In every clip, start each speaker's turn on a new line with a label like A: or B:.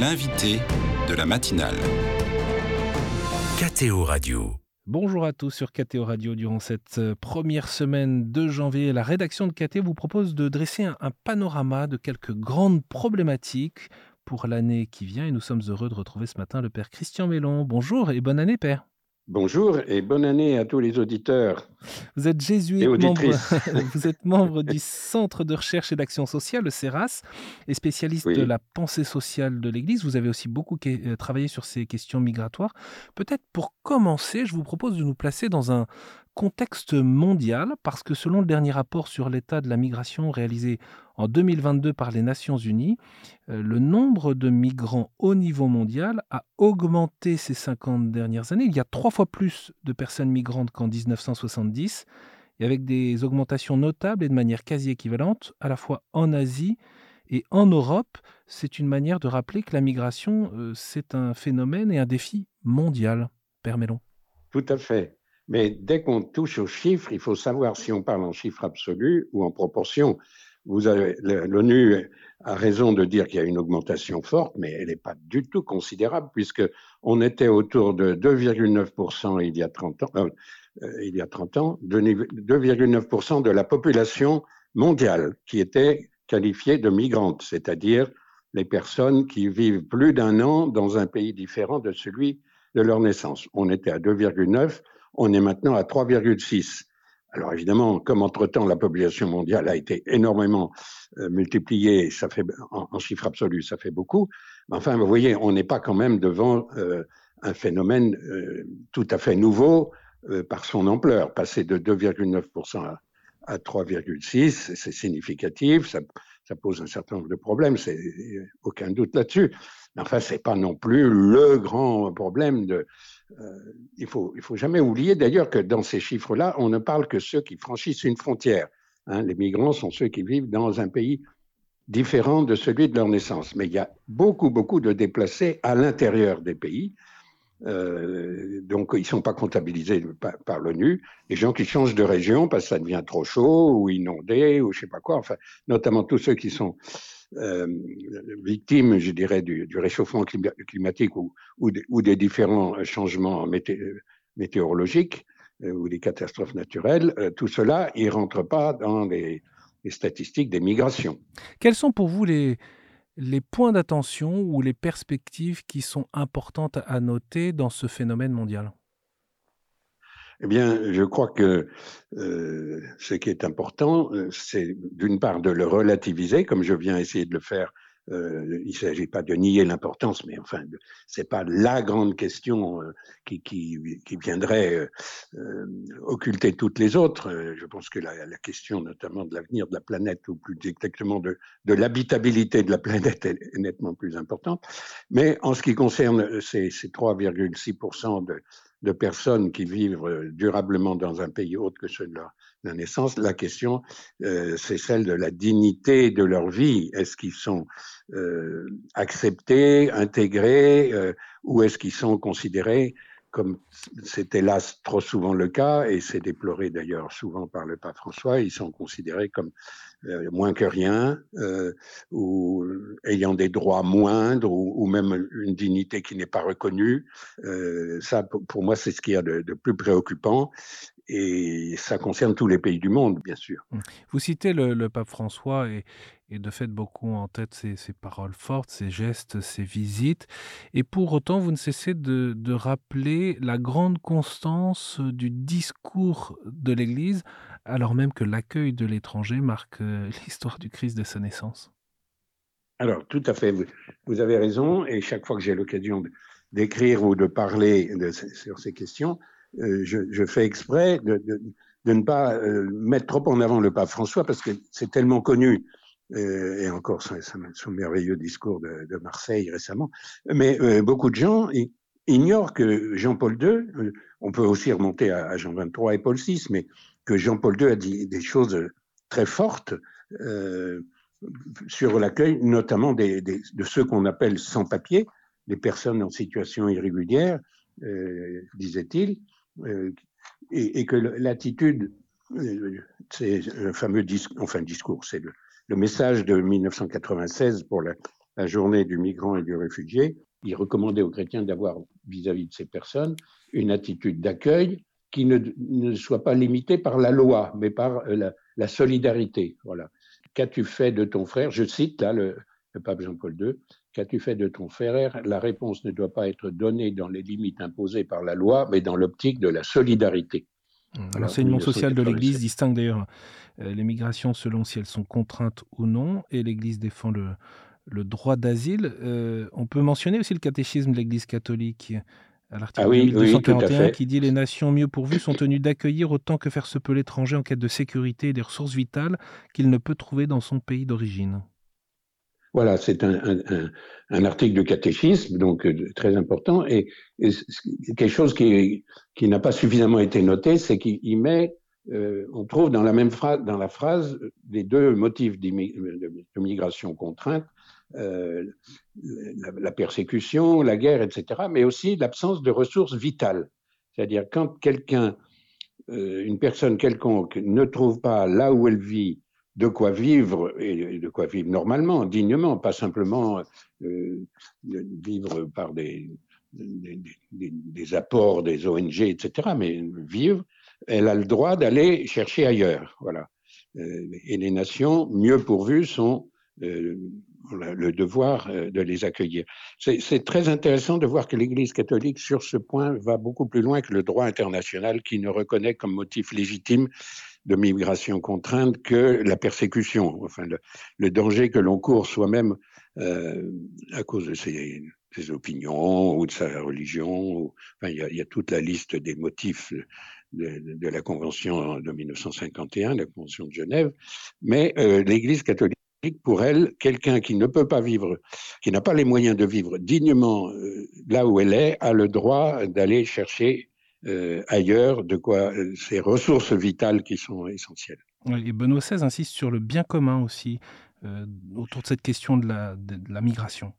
A: L'invité de la matinale.
B: KTO Radio.
C: Bonjour à tous sur KTO Radio. Durant cette euh, première semaine de janvier, la rédaction de KTO vous propose de dresser un, un panorama de quelques grandes problématiques pour l'année qui vient. Et nous sommes heureux de retrouver ce matin le Père Christian Mélon. Bonjour et bonne année, Père.
D: Bonjour et bonne année à tous les auditeurs.
C: Vous êtes jésuite,
D: Et
C: membre, vous êtes membre du Centre de recherche et d'action sociale, le CERAS, et spécialiste
D: Oui.
C: de la pensée sociale de l'Église. Vous avez aussi beaucoup euh, travaillé sur ces questions migratoires. Peut-être pour commencer, je vous propose de nous placer dans un contexte mondial, parce que selon le dernier rapport sur l'état de la migration réalisé en 2022 par les Nations Unies, euh, le nombre de migrants au niveau mondial a augmenté ces 50 dernières années. Il y a trois fois plus de personnes migrantes qu'en 1970, et avec des augmentations notables et de manière quasi équivalente, à la fois en Asie et en Europe. C'est une manière de rappeler que la migration, euh, c'est un phénomène et un défi mondial. Père.
D: Tout à fait. Mais dès qu'on touche aux chiffres, il faut savoir si on parle en chiffres absolus ou en proportion. Vous avez, l'ONU a raison de dire qu'il y a une augmentation forte, mais elle n'est pas du tout considérable puisque on était autour de 2,9% il y a 30 ans, euh, euh, il y a 30 ans, de niveau- 2,9% de la population mondiale qui était qualifiée de migrante, c'est-à-dire les personnes qui vivent plus d'un an dans un pays différent de celui de leur naissance. On était à 2,9, on est maintenant à 3,6. Alors évidemment, comme entre-temps la population mondiale a été énormément euh, multipliée, ça fait en, en chiffres absolus, ça fait beaucoup. Mais enfin, vous voyez, on n'est pas quand même devant euh, un phénomène euh, tout à fait nouveau par son ampleur. Passer de 2,9% à, à 3,6, c'est significatif, ça, pose un certain nombre de problèmes, c'est aucun doute là-dessus. Mais enfin, c'est pas non plus le grand problème de. Euh, il faut, il faut jamais oublier d'ailleurs que dans ces chiffres-là, on ne parle que ceux qui franchissent une frontière. hein. les migrants sont ceux qui vivent dans un pays différent de celui de leur naissance. Mais il y a beaucoup, beaucoup de déplacés à l'intérieur des pays. Euh, donc, ils ne sont pas comptabilisés par, par l'ONU. Les gens qui changent de région parce que ça devient trop chaud ou inondé ou je sais pas quoi. Enfin, notamment tous ceux qui sont victimes, je dirais, du, réchauffement clima- climatique ou, ou, des, différents changements mété- météorologiques euh, ou des catastrophes naturelles. euh, tout cela, il rentre pas dans les, statistiques des migrations.
C: Quels sont pour vous les points d'attention ou les perspectives qui sont importantes à noter dans ce phénomène mondial?
D: Eh bien, je crois que euh, ce qui est important, euh, c'est d'une part de le relativiser, comme je viens essayer de le faire. Euh, il ne s'agit pas de nier l'importance, mais enfin, c'est pas la grande question euh, qui, qui, qui viendrait euh, euh, occulter toutes les autres. Je pense que la, la question, notamment de l'avenir de la planète, ou plus exactement de, de l'habitabilité de la planète, est nettement plus importante. Mais en ce qui concerne ces, ces 3,6% de, de personnes qui vivent euh, durablement dans un pays autre que ceux de leur, naissance, la question, euh, c'est celle de la dignité de leur vie. Est-ce qu'ils sont euh, acceptés, intégrés, ou est-ce qu'ils sont considérés comme c'est hélas trop souvent le cas, et c'est déploré d'ailleurs souvent par le pape François, ils sont considérés comme euh, moins que rien, euh, ou ayant des droits moindres, ou, même une dignité qui n'est pas reconnue. Euh, ça, pour, moi, c'est ce qu'il y a de, plus préoccupant. Et ça concerne tous les pays du monde, bien sûr.
C: Vous citez le, pape François et, de fait beaucoup en tête ses, paroles fortes, ses gestes, ses visites. Et pour autant, vous ne cessez de rappeler la grande constance du discours de l'Église, alors même que l'accueil de l'étranger marque euh, l'histoire du Christ de sa naissance.
D: Alors, tout à fait, vous, avez raison. Et chaque fois que j'ai l'occasion d'écrire ou de parler sur ces questions, euh, je, fais exprès de, ne pas euh, mettre trop en avant le pape François parce que c'est tellement connu. Et encore son, merveilleux discours de, Marseille récemment. Mais beaucoup de gens ignorent que Jean-Paul II, on peut aussi remonter à, à Jean 23 et Paul VI, mais que Jean-Paul II a dit des choses très fortes euh, sur l'accueil, notamment de ceux qu'on appelle sans-papiers, les personnes en situation irrégulière, euh, disait-il, euh, et, que l'attitude, c'est le fameux discours, c'est le, message de 1996 pour la journée du migrant et du réfugié, il recommandait aux chrétiens d'avoir vis-à-vis de ces personnes une attitude d'accueil qui ne, soit pas limitée par la loi, mais par euh, la, solidarité. Voilà. Qu'as-tu fait de ton frère Je cite là le, le pape Jean-Paul II. Qu'as-tu fait de ton frère? La réponse ne doit pas être donnée dans les limites imposées par la loi, mais dans l'optique de la solidarité.
C: Mmh. L'enseignement social de l'Église distingue d'ailleurs euh, les migrations selon si elles sont contraintes ou non, et l'Église défend le, le droit d'asile. Euh, on peut mentionner aussi le catéchisme de l'Église catholique à l'article ah 1241 qui dit les nations mieux pourvues sont tenues d'accueillir autant que faire se peut l'étranger en quête de sécurité et des ressources vitales qu'il ne peut trouver dans son pays d'origine.
D: Voilà, c'est un, article de catéchisme, donc euh, très important. Et, quelque chose qui, qui n'a pas suffisamment été noté, c'est qu'il met, euh, on trouve dans la même phrase, dans la phrase, les deux motifs de migration contrainte, euh, la, persécution, la guerre, etc., mais aussi l'absence de ressources vitales. C'est-à-dire quand quelqu'un, une personne quelconque ne trouve pas là où elle vit de quoi vivre et de quoi vivre normalement, dignement, pas simplement euh, vivre par des, apports des ONG, etc., mais vivre, elle a le droit d'aller chercher ailleurs. Voilà. Euh, et les nations mieux pourvues sont euh, le devoir de les accueillir. C'est très intéressant de voir que l'Église catholique, sur ce point, va beaucoup plus loin que le droit international qui ne reconnaît comme motif légitime de migration contrainte que la persécution, enfin le, danger que l'on court soi-même euh, à cause de ses, opinions ou de sa religion. enfin, il, y a, toute la liste des motifs de, la Convention de 1951, la Convention de Genève, mais euh, l'Église catholique pour elle, quelqu'un qui ne peut pas vivre, qui n'a pas les moyens de vivre dignement euh, là où elle est, a le droit d'aller chercher euh, ailleurs de quoi euh, ces ressources vitales qui sont essentielles.
C: et Benoît XVI insiste sur le bien commun aussi autour de cette question de la, migration.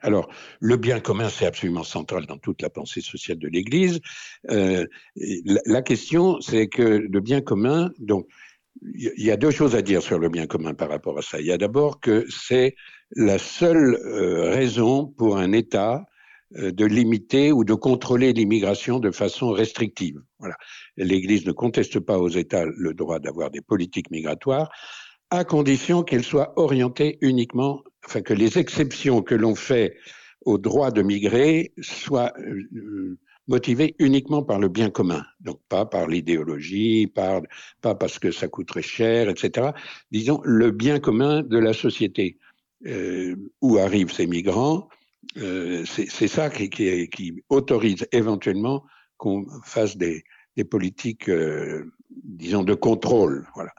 D: Alors, le bien commun, c'est absolument central dans toute la pensée sociale de l'Église. la, question, c'est que le bien commun, donc, il y a deux choses à dire sur le bien commun par rapport à ça. Il y a d'abord que c'est la seule raison pour un État euh, de limiter ou de contrôler l'immigration de façon restrictive. Voilà. L'Église ne conteste pas aux États le droit d'avoir des politiques migratoires, à condition qu'elles soient orientées uniquement, enfin que les exceptions que l'on fait au droit de migrer soient euh, motivées uniquement par le bien commun, donc pas par l'idéologie, pas, pas parce que ça coûterait cher, etc. Disons le bien commun de la société. Euh, où arrivent ces migrants, euh, c'est ça qui, autorise éventuellement qu'on fasse des, politiques, euh, disons, de contrôle. Voilà.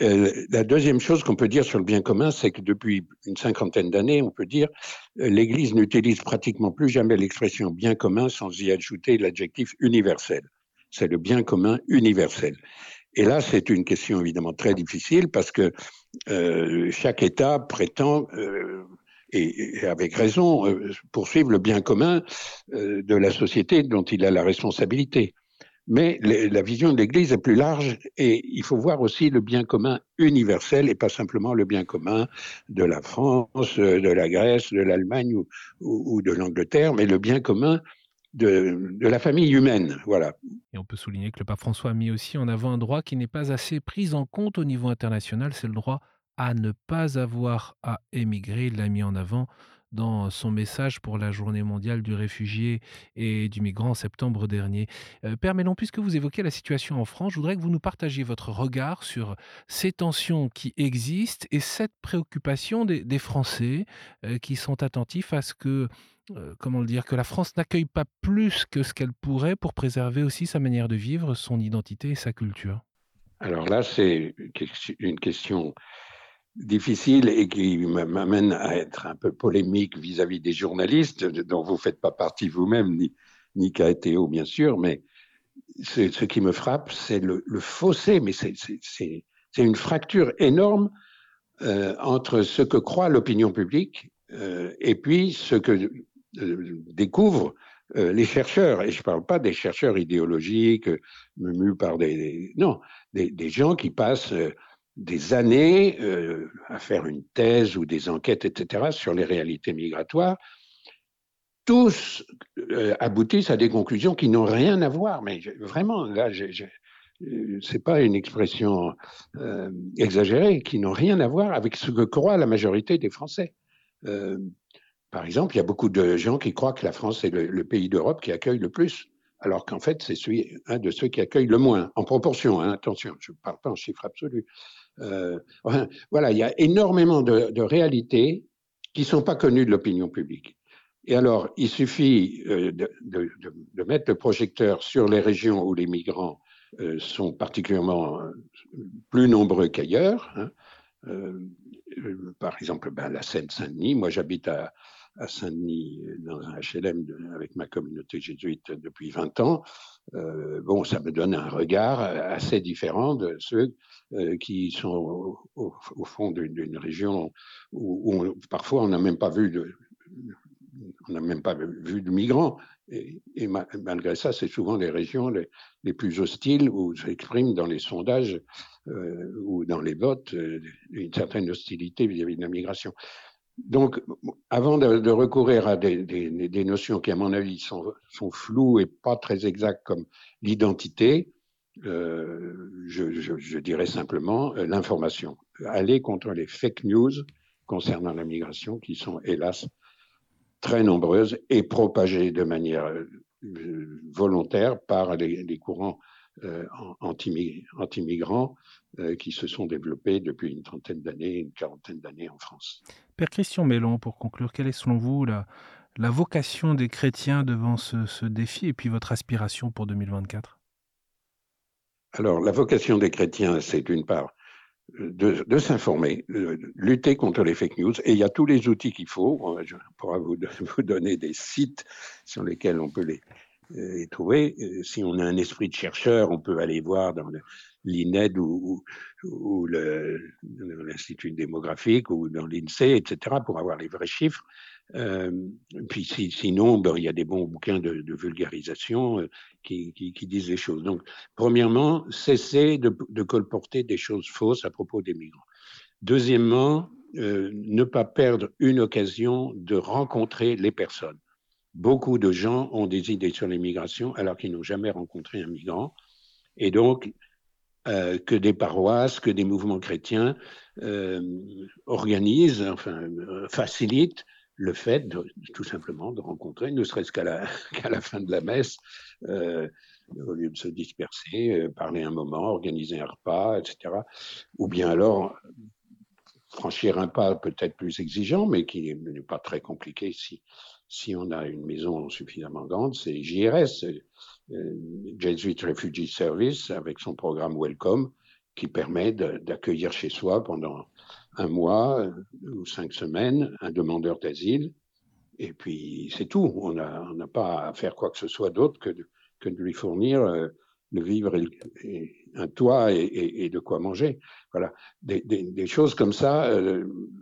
D: Euh, la deuxième chose qu'on peut dire sur le bien commun, c'est que depuis une cinquantaine d'années, on peut dire, l'Église n'utilise pratiquement plus jamais l'expression bien commun sans y ajouter l'adjectif universel. C'est le bien commun universel. Et là, c'est une question évidemment très difficile parce que chaque État prétend et, avec raison, euh, poursuivre le bien commun euh, de la société dont il a la responsabilité. Mais la vision de l'Église est plus large et il faut voir aussi le bien commun universel et pas simplement le bien commun de la France, de la Grèce, de l'Allemagne ou, de l'Angleterre, mais le bien commun de, de, la famille humaine. Voilà.
C: Et on peut souligner que le pape François a mis aussi en avant un droit qui n'est pas assez pris en compte au niveau international, c'est le droit à ne pas avoir à émigrer. Il l'a mis en avant dans son message pour la journée mondiale du réfugié et du migrant en septembre dernier. Père Mélon, puisque vous évoquez la situation en France, je voudrais que vous nous partagiez votre regard sur ces tensions qui existent et cette préoccupation des, Français qui sont attentifs à ce que, comment le dire, que la France n'accueille pas plus que ce qu'elle pourrait pour préserver aussi sa manière de vivre, son identité et sa culture.
D: Alors là, c'est une question difficile et qui m'amène à être un peu polémique vis-à-vis des journalistes, dont vous ne faites pas partie vous-même, ni, ni KTO bien sûr, mais ce qui me frappe, c'est le, fossé, mais c'est une fracture énorme euh, entre ce que croit l'opinion publique euh, et puis ce que euh, découvrent les chercheurs. Et je ne parle pas des chercheurs idéologiques, mus par des, non, des, gens qui passent des années à faire une thèse ou des enquêtes, etc., sur les réalités migratoires, tous aboutissent à des conclusions qui n'ont rien à voir. Mais vraiment, là, c'est pas une expression exagérée, qui n'ont rien à voir avec ce que croit la majorité des Français. par exemple, il y a beaucoup de gens qui croient que la France est le pays d'Europe qui accueille le plus alors qu'en fait, c'est un de ceux qui accueillent le moins, en proportion, hein, attention, je ne parle pas en chiffre absolu. Euh, voilà, il y a énormément de, réalités qui ne sont pas connues de l'opinion publique. Et alors, il suffit euh, de, mettre le projecteur sur les régions où les migrants euh, sont particulièrement plus nombreux qu'ailleurs. Hein. par exemple, ben, la Seine-Saint-Denis, moi j'habite à, à Saint-Denis, dans un HLM avec ma communauté jésuite depuis 20 ans, euh, bon, ça me donne un regard assez différent de ceux euh, qui sont au, fond d'une région où, parfois on n'a même pas vu de, migrants. Et, malgré ça, c'est souvent les régions les, plus hostiles où s'exprime dans les sondages euh, ou dans les votes une certaine hostilité vis à -vis de la migration. Donc, avant de, recourir à des, notions qui, à mon avis, sont, floues et pas très exactes comme l'identité, euh, je, dirais simplement euh, l'information. Aller contre les fake news concernant la migration, qui sont hélas très nombreuses et propagées de manière euh, volontaire par les, courants anti-migrants qui se sont développés depuis une trentaine d'années, une quarantaine d'années en France.
C: Père Christian Mélon, pour conclure, quelle est selon vous la, la vocation des chrétiens devant ce, défi et puis votre aspiration pour 2024
D: Alors, la vocation des chrétiens, c'est d'une part de, s'informer, lutter contre les fake news, et il y a tous les outils qu'il faut. Je pourrais vous, vous, donner des sites sur lesquels on peut les, les trouver. Si on a un esprit de chercheur, on peut aller voir dans l'INED ou, l'Institut démographique ou dans l'INSEE, etc., pour avoir les vrais chiffres. Euh, puis sinon, ben, il y a des bons bouquins de, vulgarisation euh, qui, disent les choses. Donc, premièrement, cesser de, colporter des choses fausses à propos des migrants. Deuxièmement, euh, ne pas perdre une occasion de rencontrer les personnes. Beaucoup de gens ont des idées sur l'immigration alors qu'ils n'ont jamais rencontré un migrant. Et donc, euh, que des paroisses, que des mouvements chrétiens euh, organisent, enfin, euh, facilitent le fait tout simplement de rencontrer, ne serait-ce qu'à la, la, fin de la messe, au lieu de se disperser, parler un moment, organiser un repas, etc. Ou bien alors franchir un pas peut-être plus exigeant, mais qui n'est pas très compliqué si, si on a une maison suffisamment grande, c'est JRS, euh, Jesuit Refugee Service, avec son programme Welcome, qui permet d'accueillir chez soi pendant un mois euh, ou cinq semaines un demandeur d'asile. Et puis c'est tout. On n'a pas à faire quoi que ce soit d'autre que, de lui fournir euh, le vivre un toit et, de quoi manger. Voilà, des, choses comme ça,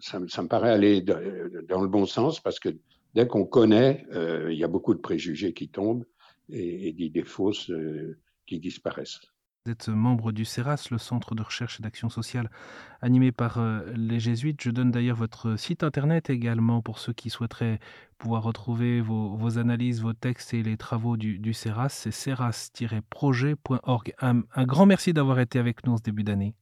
D: ça, ça, me paraît aller dans le bon sens parce que dès qu'on connaît, il y a beaucoup de préjugés qui tombent et, d'idées fausses euh, qui disparaissent.
C: Vous êtes membre du CERAS, le Centre de recherche et d'action sociale animé par euh, les jésuites. Je donne d'ailleurs votre site internet également pour ceux qui souhaiteraient pouvoir retrouver vos, analyses, vos textes et les travaux du, du CERAS. C'est ceras-projet.org. Un, un grand merci d'avoir été avec nous en ce début d'année.